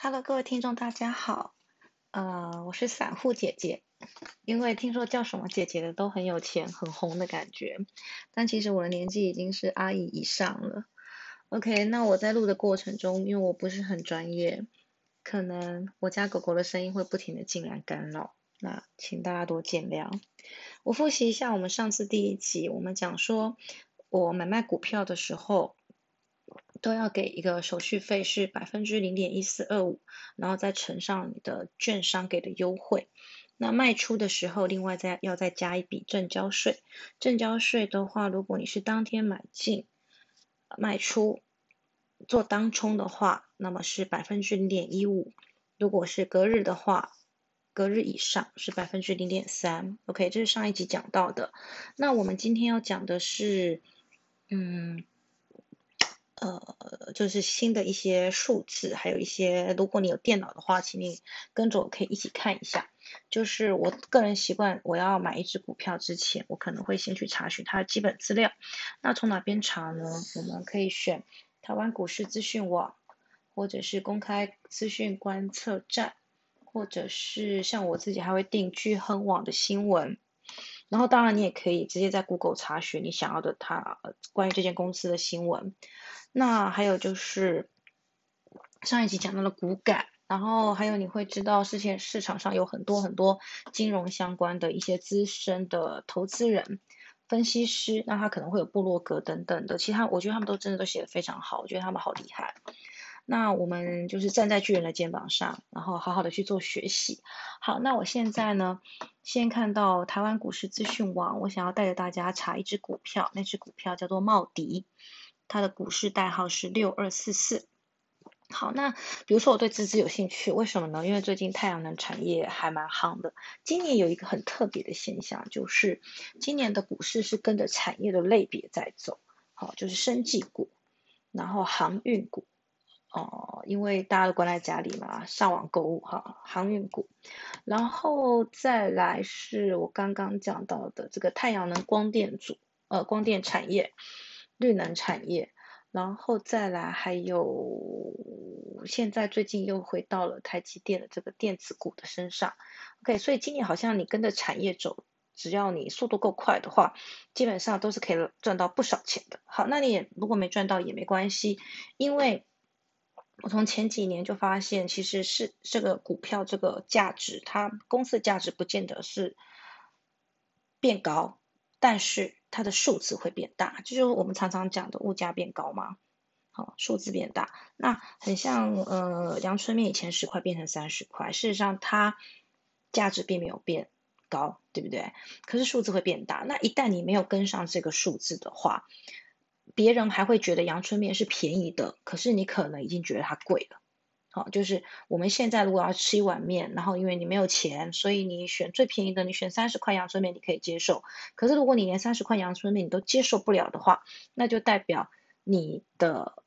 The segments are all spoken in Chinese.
Hello，各位听众，大家好。呃，我是散户姐姐，因为听说叫什么姐姐的都很有钱、很红的感觉。但其实我的年纪已经是阿姨以上了。OK，那我在录的过程中，因为我不是很专业，可能我家狗狗的声音会不停的进来干扰，那请大家多见谅。我复习一下我们上次第一集，我们讲说我买卖股票的时候。都要给一个手续费是百分之零点一四二五，然后再乘上你的券商给的优惠。那卖出的时候，另外再要再加一笔正交税。正交税的话，如果你是当天买进卖出做当冲的话，那么是百分之零点一五；如果是隔日的话，隔日以上是百分之零点三。OK，这是上一集讲到的。那我们今天要讲的是，嗯。呃，就是新的一些数字，还有一些，如果你有电脑的话，请你跟着我可以一起看一下。就是我个人习惯，我要买一只股票之前，我可能会先去查询它的基本资料。那从哪边查呢？我们可以选台湾股市资讯网，或者是公开资讯观测站，或者是像我自己还会订聚亨网的新闻。然后当然你也可以直接在 Google 查询你想要的它关于这间公司的新闻。那还有就是上一集讲到了股改，然后还有你会知道，之前市场上有很多很多金融相关的一些资深的投资人、分析师，那他可能会有部落格等等的，其他我觉得他们都真的都写的非常好，我觉得他们好厉害。那我们就是站在巨人的肩膀上，然后好好的去做学习。好，那我现在呢，先看到台湾股市资讯网，我想要带着大家查一只股票，那只股票叫做茂迪。它的股市代号是六二四四。好，那比如说我对资资有兴趣，为什么呢？因为最近太阳能产业还蛮夯的。今年有一个很特别的现象，就是今年的股市是跟着产业的类别在走。好，就是生技股，然后航运股。哦，因为大家都关在家里嘛，上网购物哈，航运股。然后再来是我刚刚讲到的这个太阳能光电组，呃，光电产业。绿能产业，然后再来还有，现在最近又回到了台积电的这个电子股的身上。OK，所以今年好像你跟着产业走，只要你速度够快的话，基本上都是可以赚到不少钱的。好，那你也如果没赚到也没关系，因为我从前几年就发现，其实是这个股票这个价值，它公司的价值不见得是变高，但是。它的数字会变大，就是我们常常讲的物价变高嘛，好，数字变大，那很像呃阳春面以前十块变成三十块，事实上它价值并没有变高，对不对？可是数字会变大，那一旦你没有跟上这个数字的话，别人还会觉得阳春面是便宜的，可是你可能已经觉得它贵了。好，就是我们现在如果要吃一碗面，然后因为你没有钱，所以你选最便宜的，你选三十块阳春面，你可以接受。可是如果你连三十块阳春面你都接受不了的话，那就代表你的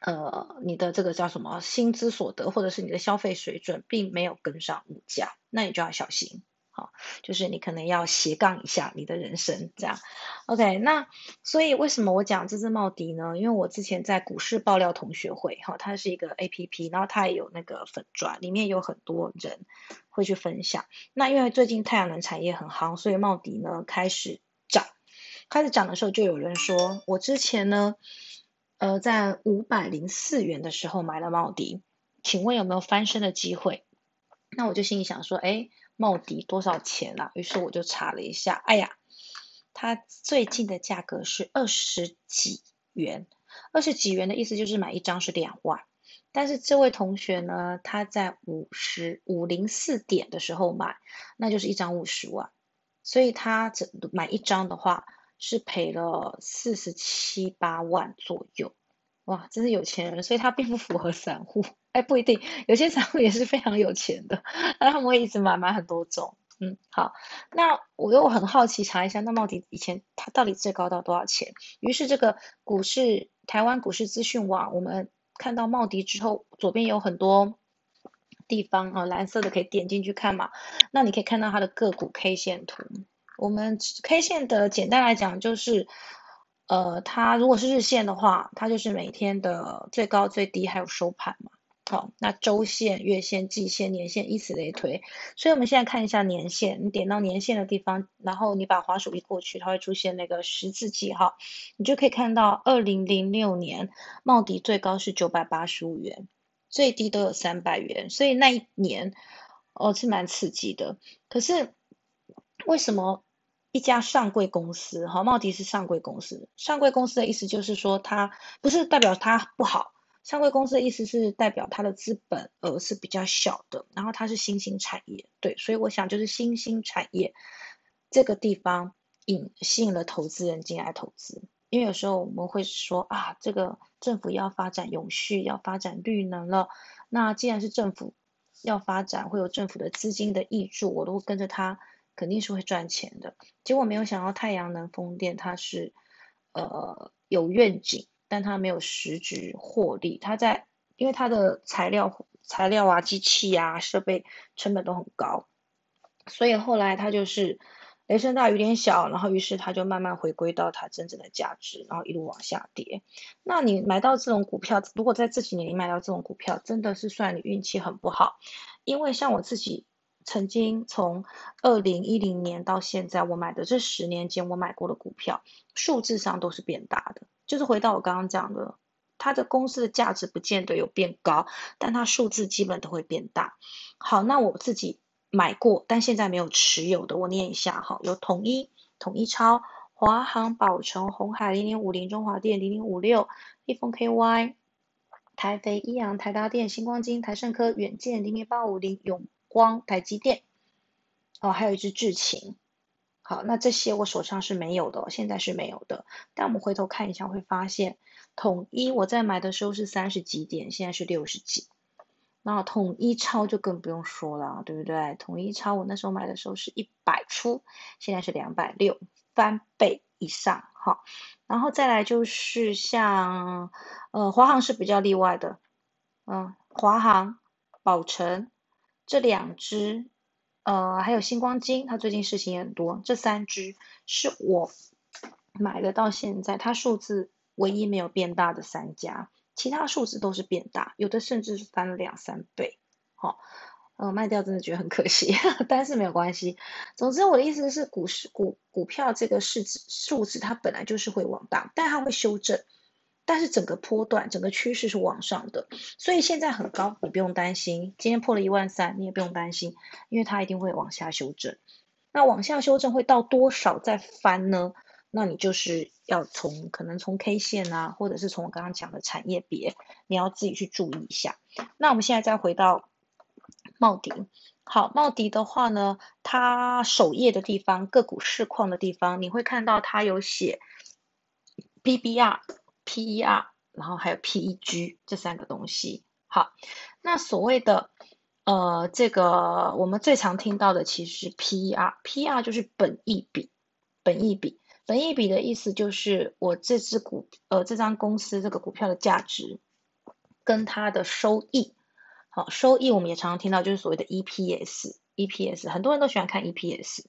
呃你的这个叫什么薪资所得或者是你的消费水准并没有跟上物价，那你就要小心。好，就是你可能要斜杠一下你的人生，这样，OK。那所以为什么我讲这只茂迪呢？因为我之前在股市爆料同学会，哈，它是一个 APP，然后它也有那个粉钻，里面有很多人会去分享。那因为最近太阳能产业很夯，所以茂迪呢开始涨，开始涨的时候就有人说，我之前呢，呃，在五百零四元的时候买了茂迪，请问有没有翻身的机会？那我就心里想说，哎。茂迪多少钱啊？于是我就查了一下，哎呀，它最近的价格是二十几元。二十几元的意思就是买一张是两万。但是这位同学呢，他在五十五零四点的时候买，那就是一张五十万。所以他整买一张的话是赔了四十七八万左右。哇，真是有钱人，所以他并不符合散户。哎，不一定，有些散户也是非常有钱的，那他们会一直买买很多种。嗯，好，那我又很好奇，查一下那茂迪以前它到底最高到多少钱？于是这个股市台湾股市资讯网，我们看到茂迪之后，左边有很多地方啊，蓝色的可以点进去看嘛。那你可以看到它的个股 K 线图。我们 K 线的简单来讲就是。呃，它如果是日线的话，它就是每天的最高、最低还有收盘嘛。好，那周线、月线、季线、年线，以此类推。所以我们现在看一下年线，你点到年线的地方，然后你把滑鼠一过去，它会出现那个十字记号，你就可以看到二零零六年茂迪最高是九百八十五元，最低都有三百元，所以那一年哦是蛮刺激的。可是为什么一家上柜公司，哈，茂迪是上柜公司，上柜公司的意思就是说它不是代表它不好。上柜公司的意思是代表它的资本额是比较小的，然后它是新兴产业，对，所以我想就是新兴产业这个地方引吸引了投资人进来投资，因为有时候我们会说啊，这个政府要发展永续，要发展绿能了，那既然是政府要发展，会有政府的资金的益助，我都跟着它，肯定是会赚钱的。结果没有想到太阳能风电它是呃有愿景。但它没有实质获利，它在因为它的材料、材料啊、机器啊、设备成本都很高，所以后来它就是雷声大雨点小，然后于是它就慢慢回归到它真正的价值，然后一路往下跌。那你买到这种股票，如果在这几年你买到这种股票，真的是算你运气很不好，因为像我自己曾经从二零一零年到现在，我买的这十年间我买过的股票，数字上都是变大的。就是回到我刚刚讲的，它的公司的价值不见得有变高，但它数字基本都会变大。好，那我自己买过，但现在没有持有的，我念一下哈，有统一、统一超、华航、宝城、红海零零五零、中华电零零五六、立丰 KY、台肥、益阳、台达电、星光金、台盛科、远见零零八五零、永光、台积电，哦，还有一只智勤。好，那这些我手上是没有的，现在是没有的。但我们回头看一下，会发现统一我在买的时候是三十几点，现在是六十几。那统一超就更不用说了，对不对？统一超我那时候买的时候是一百出，现在是两百六，翻倍以上。好，然后再来就是像呃华航是比较例外的，嗯，华航、宝成这两只。呃，还有星光金，它最近事情也很多。这三只是我买的，到现在它数字唯一没有变大的三家，其他数字都是变大，有的甚至是翻了两三倍。好，呃，卖掉真的觉得很可惜，但是没有关系。总之，我的意思是，股市股股票这个市值数字，它本来就是会往大，但它会修正。但是整个波段、整个趋势是往上的，所以现在很高，你不用担心。今天破了一万三，你也不用担心，因为它一定会往下修正。那往下修正会到多少再翻呢？那你就是要从可能从 K 线啊，或者是从我刚刚讲的产业别，你要自己去注意一下。那我们现在再回到茂迪，好，茂迪的话呢，它首页的地方个股市况的地方，你会看到它有写 BBR。PER，然后还有 PEG 这三个东西。好，那所谓的呃这个我们最常听到的其实是 PER，PER 就是本益比，本益比，本益比的意思就是我这只股呃这张公司这个股票的价值跟它的收益。好，收益我们也常常听到就是所谓的 EPS，EPS 很多人都喜欢看 EPS，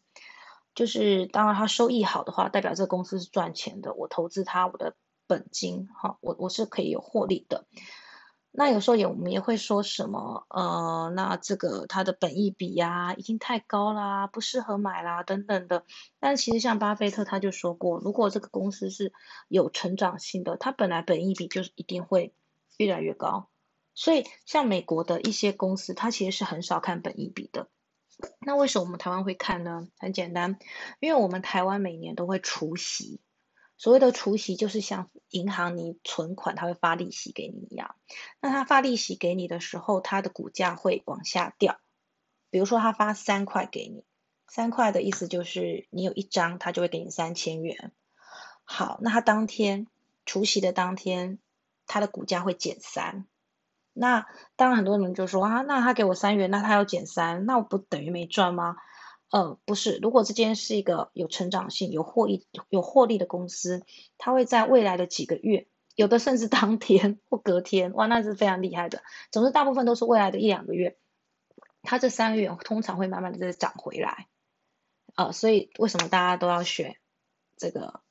就是当然它收益好的话，代表这个公司是赚钱的，我投资它我的。本金哈，我我是可以有获利的。那有时候也我们也会说什么呃，那这个它的本益比呀已经太高啦，不适合买啦等等的。但其实像巴菲特他就说过，如果这个公司是有成长性的，它本来本益比就是一定会越来越高。所以像美国的一些公司，它其实是很少看本益比的。那为什么我们台湾会看呢？很简单，因为我们台湾每年都会除息。所谓的除息就是像银行你存款，它会发利息给你一样。那它发利息给你的时候，它的股价会往下掉。比如说，它发三块给你，三块的意思就是你有一张，它就会给你三千元。好，那它当天除息的当天，它的股价会减三。那当然很多人就说啊，那他给我三元，那他要减三，那我不等于没赚吗？呃，不是，如果这间是一个有成长性、有获益、有获利的公司，它会在未来的几个月，有的甚至当天或隔天，哇，那是非常厉害的。总之，大部分都是未来的一两个月，它这三个月通常会慢慢的再涨回来。呃，所以为什么大家都要选这个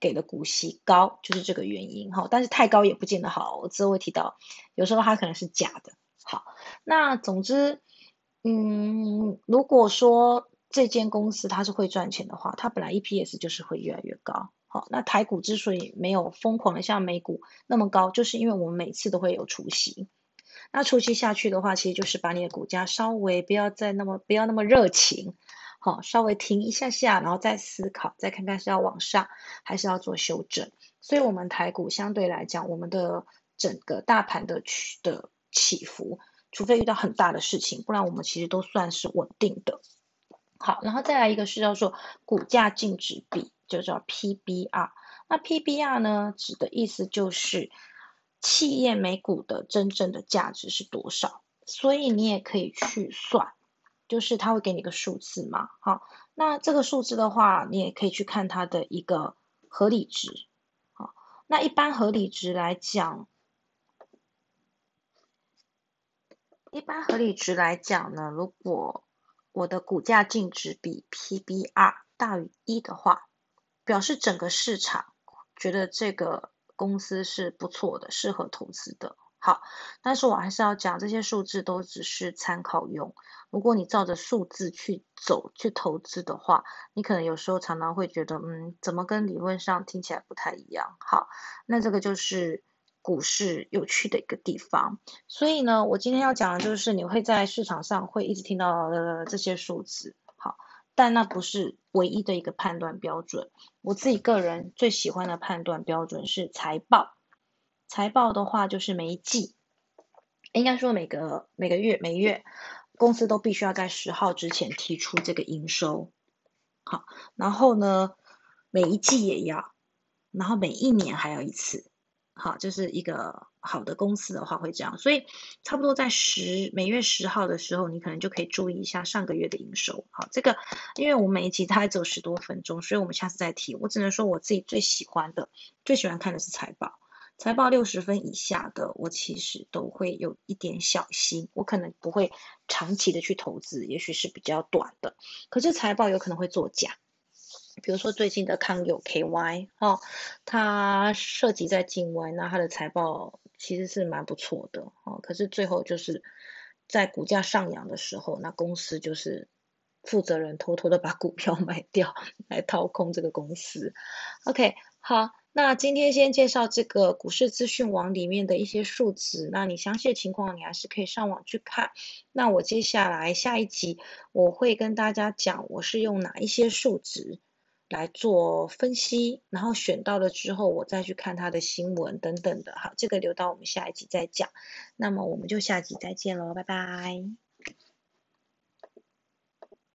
给的股息高，就是这个原因哈。但是太高也不见得好，我之后会提到，有时候它可能是假的。好，那总之，嗯，如果说这间公司它是会赚钱的话，它本来 EPS 就是会越来越高。好，那台股之所以没有疯狂的像美股那么高，就是因为我们每次都会有除息。那除息下去的话，其实就是把你的股价稍微不要再那么不要那么热情，好，稍微停一下下，然后再思考，再看看是要往上还是要做修正。所以，我们台股相对来讲，我们的整个大盘的区的。起伏，除非遇到很大的事情，不然我们其实都算是稳定的。好，然后再来一个是叫做股价净值比，就叫 PBR。那 PBR 呢，指的意思就是企业每股的真正的价值是多少。所以你也可以去算，就是他会给你个数字嘛。好，那这个数字的话，你也可以去看它的一个合理值。好，那一般合理值来讲。一般合理值来讲呢，如果我的股价净值比 PBR 大于一的话，表示整个市场觉得这个公司是不错的，适合投资的。好，但是我还是要讲，这些数字都只是参考用。如果你照着数字去走去投资的话，你可能有时候常常会觉得，嗯，怎么跟理论上听起来不太一样？好，那这个就是。股市有趣的一个地方，所以呢，我今天要讲的就是你会在市场上会一直听到的这些数字，好，但那不是唯一的一个判断标准。我自己个人最喜欢的判断标准是财报，财报的话就是每一季，应该说每个每个月每月，公司都必须要在十号之前提出这个营收，好，然后呢，每一季也要，然后每一年还要一次。好，就是一个好的公司的话会这样，所以差不多在十每月十号的时候，你可能就可以注意一下上个月的营收。好，这个因为我们每一集它只有十多分钟，所以我们下次再提。我只能说我自己最喜欢的、最喜欢看的是财报。财报六十分以下的，我其实都会有一点小心，我可能不会长期的去投资，也许是比较短的。可是财报有可能会作假。比如说最近的康友 KY 哦，它涉及在境外，那它的财报其实是蛮不错的哦。可是最后就是在股价上扬的时候，那公司就是负责人偷偷的把股票 卖掉来掏空这个公司。OK，好，那今天先介绍这个股市资讯网里面的一些数值，那你详细的情况你还是可以上网去看。那我接下来下一集我会跟大家讲我是用哪一些数值。来做分析，然后选到了之后，我再去看它的新闻等等的，哈，这个留到我们下一集再讲。那么我们就下集再见喽，拜拜。